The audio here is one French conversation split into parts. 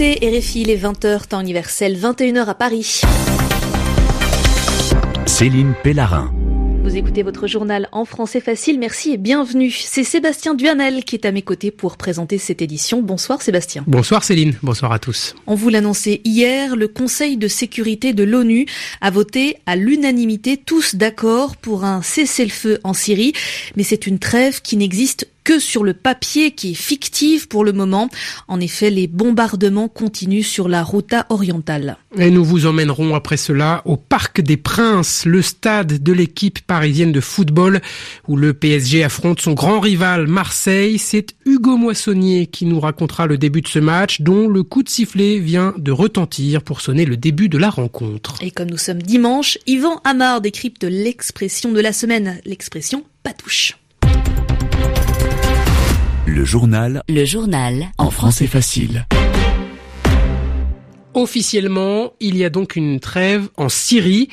écoutez RFI, les 20h, temps universel, 21h à Paris. Céline Pellarin. Vous écoutez votre journal en français facile, merci et bienvenue. C'est Sébastien Duanel qui est à mes côtés pour présenter cette édition. Bonsoir Sébastien. Bonsoir Céline, bonsoir à tous. On vous l'annonçait hier, le Conseil de sécurité de l'ONU a voté à l'unanimité, tous d'accord pour un cessez-le-feu en Syrie, mais c'est une trêve qui n'existe que sur le papier qui est fictif pour le moment. En effet, les bombardements continuent sur la Routa orientale. Et nous vous emmènerons après cela au Parc des Princes, le stade de l'équipe parisienne de football où le PSG affronte son grand rival Marseille. C'est Hugo Moissonnier qui nous racontera le début de ce match dont le coup de sifflet vient de retentir pour sonner le début de la rencontre. Et comme nous sommes dimanche, Yvan Amar décrypte l'expression de la semaine, l'expression patouche. Le journal. Le journal. En français facile. Officiellement, il y a donc une trêve en Syrie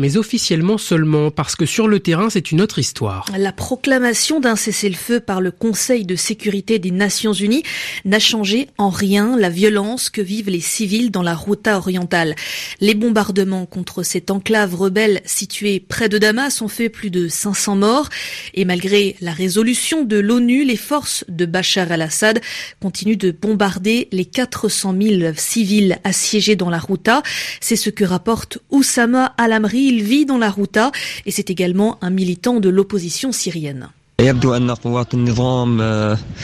mais officiellement seulement, parce que sur le terrain, c'est une autre histoire. La proclamation d'un cessez-le-feu par le Conseil de sécurité des Nations Unies n'a changé en rien la violence que vivent les civils dans la Routa orientale. Les bombardements contre cette enclave rebelle située près de Damas ont fait plus de 500 morts, et malgré la résolution de l'ONU, les forces de Bachar al-Assad continuent de bombarder les 400 000 civils assiégés dans la Routa. C'est ce que rapporte Oussama Al-Amri, il vit dans la Routa et c'est également un militant de l'opposition syrienne.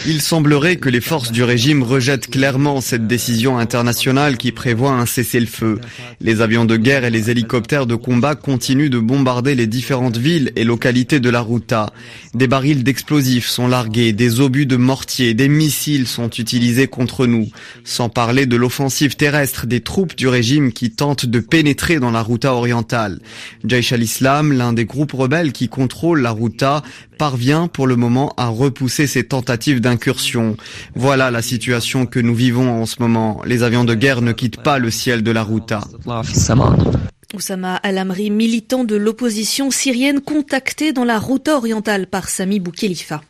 Il semblerait que les forces du régime rejettent clairement cette décision internationale qui prévoit un cessez-le-feu. Les avions de guerre et les hélicoptères de combat continuent de bombarder les différentes villes et localités de la Routa. Des barils d'explosifs sont largués, des obus de mortier, des missiles sont utilisés contre nous, sans parler de l'offensive terrestre des troupes du régime qui tentent de pénétrer dans la Routa orientale. Jaish al-Islam, l'un des groupes rebelles qui contrôlent la Routa, parvient pour le moment à repousser ces tentatives d'incursion. Voilà la situation que nous vivons en ce moment. Les avions de guerre ne quittent pas le ciel de la Routa. Oussama Al-Amri, militant de l'opposition syrienne contacté dans la route orientale par Sami Boukhelifa.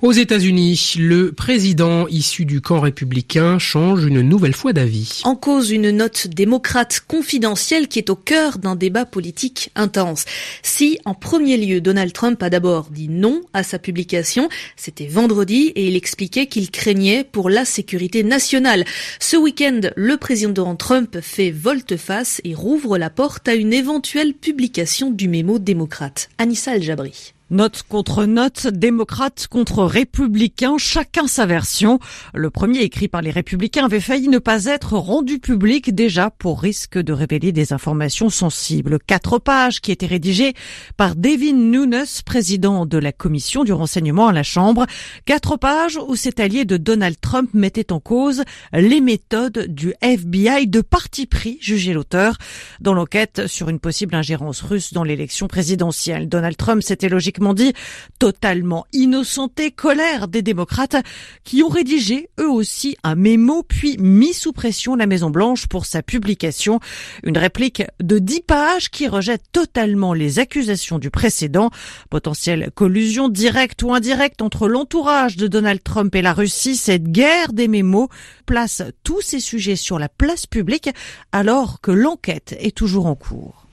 Aux États-Unis, le président issu du camp républicain change une nouvelle fois d'avis. En cause, une note démocrate confidentielle qui est au cœur d'un débat politique intense. Si, en premier lieu, Donald Trump a d'abord dit non à sa publication, c'était vendredi et il expliquait qu'il craignait pour la sécurité nationale. Ce week-end, le président Trump fait volte-face et rouvre la porte à une éventuelle publication du mémo démocrate. Anissa Al-Jabri. Note contre note, démocrate contre républicain, chacun sa version. Le premier écrit par les républicains avait failli ne pas être rendu public déjà pour risque de révéler des informations sensibles. Quatre pages qui étaient rédigées par Devin Nunes, président de la commission du renseignement à la Chambre. Quatre pages où cet allié de Donald Trump mettait en cause les méthodes du FBI de parti pris, jugeait l'auteur, dans l'enquête sur une possible ingérence russe dans l'élection présidentielle. Donald Trump s'était logiquement dit totalement innocenté, colère des démocrates qui ont rédigé eux aussi un mémo puis mis sous pression la Maison Blanche pour sa publication. Une réplique de dix pages qui rejette totalement les accusations du précédent. Potentielle collusion directe ou indirecte entre l'entourage de Donald Trump et la Russie, cette guerre des mémos place tous ces sujets sur la place publique alors que l'enquête est toujours en cours.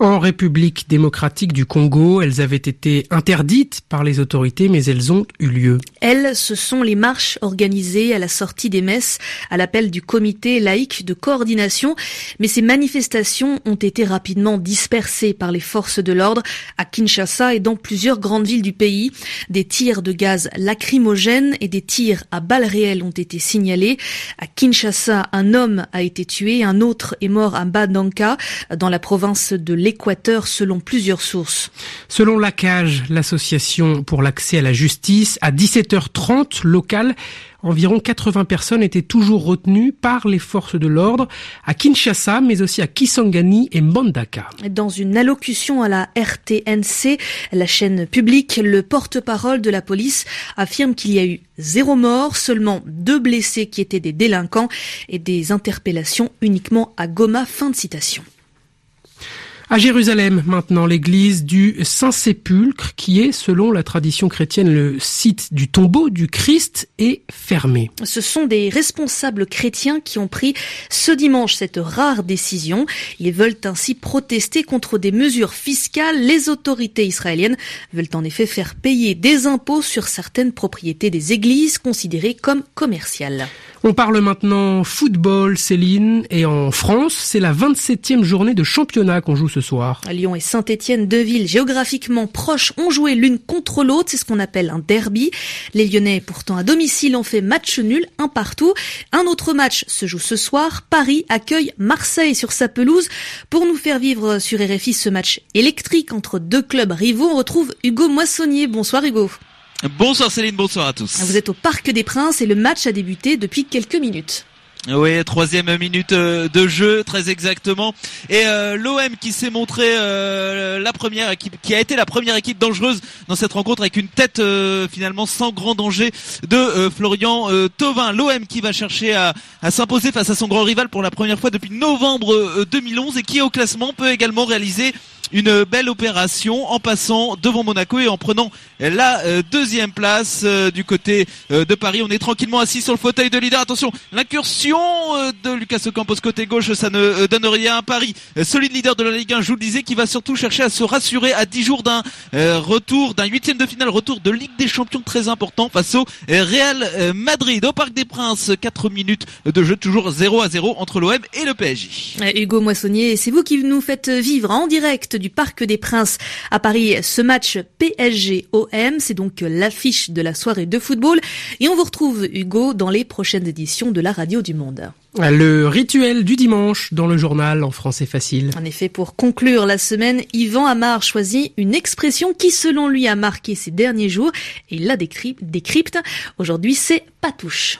En République démocratique du Congo, elles avaient été interdites par les autorités, mais elles ont eu lieu. Elles, ce sont les marches organisées à la sortie des messes à l'appel du comité laïque de coordination, mais ces manifestations ont été rapidement dispersées par les forces de l'ordre à Kinshasa et dans plusieurs grandes villes du pays. Des tirs de gaz lacrymogènes et des tirs à balles réelles ont été signalés. À Kinshasa, un homme a été tué, un autre est mort à Badanka, dans la province de l'Équateur selon plusieurs sources. Selon la CAGE, l'association pour l'accès à la justice, à 17h30 local, environ 80 personnes étaient toujours retenues par les forces de l'ordre à Kinshasa, mais aussi à Kisangani et Mbandaka. Dans une allocution à la RTNC, la chaîne publique, le porte-parole de la police affirme qu'il y a eu zéro mort, seulement deux blessés qui étaient des délinquants et des interpellations uniquement à Goma. Fin de citation. À Jérusalem, maintenant, l'église du Saint-Sépulcre, qui est, selon la tradition chrétienne, le site du tombeau du Christ, est fermée. Ce sont des responsables chrétiens qui ont pris ce dimanche cette rare décision. Ils veulent ainsi protester contre des mesures fiscales. Les autorités israéliennes veulent en effet faire payer des impôts sur certaines propriétés des églises considérées comme commerciales. On parle maintenant football, Céline, et en France, c'est la 27e journée de championnat qu'on joue ce soir. Lyon et Saint-Étienne, deux villes géographiquement proches, ont joué l'une contre l'autre, c'est ce qu'on appelle un derby. Les Lyonnais, pourtant à domicile, ont fait match nul, un partout. Un autre match se joue ce soir. Paris accueille Marseille sur sa pelouse. Pour nous faire vivre sur RFI ce match électrique entre deux clubs rivaux, on retrouve Hugo Moissonnier. Bonsoir Hugo. Bonsoir Céline, bonsoir à tous. Vous êtes au Parc des Princes et le match a débuté depuis quelques minutes. Oui, troisième minute euh, de jeu, très exactement. Et euh, l'OM qui s'est montré euh, la première équipe, qui a été la première équipe dangereuse dans cette rencontre avec une tête finalement sans grand danger de Florian Tovin. L'OM qui va chercher à, à s'imposer face à son grand rival pour la première fois depuis novembre 2011 et qui au classement peut également réaliser une belle opération en passant devant Monaco et en prenant la euh, deuxième place euh, du côté euh, de Paris. On est tranquillement assis sur le fauteuil de leader. Attention, l'incursion de Lucas Ocampos côté gauche, ça ne donne rien à Paris. Solide leader de la Ligue 1, je vous le disais, qui va surtout chercher à se rassurer à 10 jours d'un retour, d'un huitième de finale, retour de Ligue des Champions très important face au Real Madrid. Au Parc des Princes, 4 minutes de jeu, toujours 0 à 0 entre l'OM et le PSG. Hugo Moissonnier, c'est vous qui nous faites vivre en direct du Parc des Princes à Paris ce match PSG-OM. C'est donc l'affiche de la soirée de football. Et on vous retrouve, Hugo, dans les prochaines éditions de la Radio du Monde. Le rituel du dimanche dans le journal en français facile. En effet, pour conclure la semaine, Yvan Amar choisit une expression qui, selon lui, a marqué ces derniers jours et il la décrypte. Aujourd'hui, c'est patouche.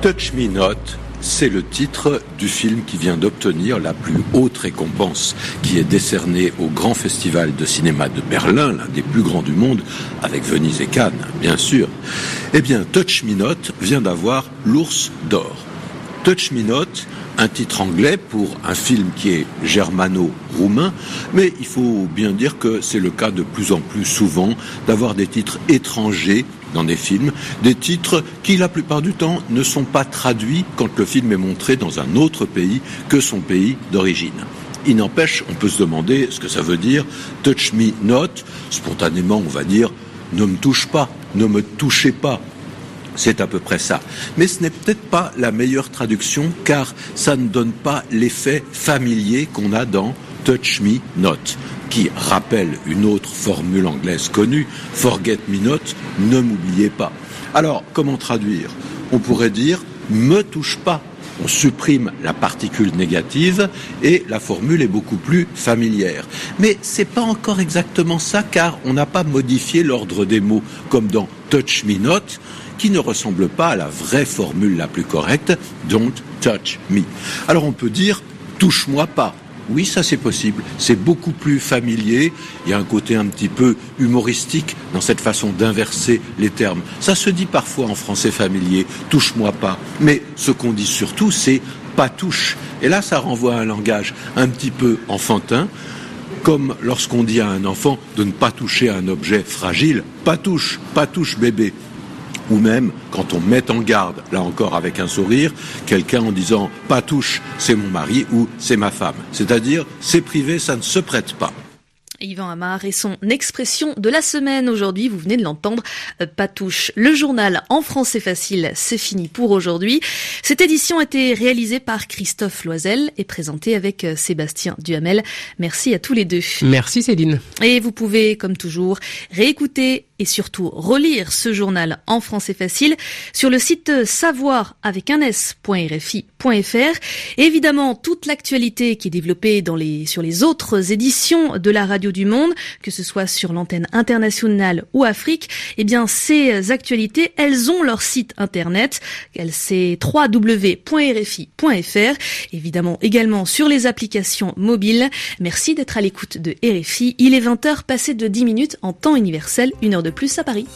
Touch Me Not, c'est le titre du film qui vient d'obtenir la plus haute récompense, qui est décernée au Grand Festival de cinéma de Berlin, l'un des plus grands du monde, avec Venise et Cannes, bien sûr. Eh bien, Touch Me Not vient d'avoir l'ours d'or. Touch Me Not, un titre anglais pour un film qui est germano-roumain, mais il faut bien dire que c'est le cas de plus en plus souvent d'avoir des titres étrangers dans des films, des titres qui la plupart du temps ne sont pas traduits quand le film est montré dans un autre pays que son pays d'origine. Il n'empêche, on peut se demander ce que ça veut dire touch me not. Spontanément, on va dire ne me touche pas, ne me touchez pas. C'est à peu près ça. Mais ce n'est peut-être pas la meilleure traduction car ça ne donne pas l'effet familier qu'on a dans Touch Me Not qui rappelle une autre formule anglaise connue, Forget me not, ne m'oubliez pas. Alors, comment traduire? On pourrait dire me touche pas. On supprime la particule négative et la formule est beaucoup plus familière. Mais c'est pas encore exactement ça car on n'a pas modifié l'ordre des mots comme dans touch me not qui ne ressemble pas à la vraie formule la plus correcte, don't touch me. Alors on peut dire touche-moi pas oui, ça c'est possible. C'est beaucoup plus familier. Il y a un côté un petit peu humoristique dans cette façon d'inverser les termes. Ça se dit parfois en français familier, touche-moi pas. Mais ce qu'on dit surtout, c'est pas touche. Et là, ça renvoie à un langage un petit peu enfantin, comme lorsqu'on dit à un enfant de ne pas toucher à un objet fragile. Pas touche, pas touche bébé ou même quand on met en garde, là encore avec un sourire, quelqu'un en disant pas touche, c'est mon mari ou c'est ma femme. C'est-à-dire, c'est privé, ça ne se prête pas. Yvan Amar et son expression de la semaine aujourd'hui, vous venez de l'entendre, euh, Patouche. Le journal en français facile, c'est fini pour aujourd'hui. Cette édition a été réalisée par Christophe Loisel et présentée avec euh, Sébastien Duhamel. Merci à tous les deux. Merci Céline. Et vous pouvez, comme toujours, réécouter et surtout relire ce journal en français facile sur le site savoir avec un s.rfi.fr. Évidemment, toute l'actualité qui est développée dans les, sur les autres éditions de la radio du monde, que ce soit sur l'antenne internationale ou Afrique, eh bien, ces actualités, elles ont leur site internet. C'est www.rfi.fr. Évidemment, également sur les applications mobiles. Merci d'être à l'écoute de RFI. Il est 20h passé de 10 minutes en temps universel, une heure plus à Paris.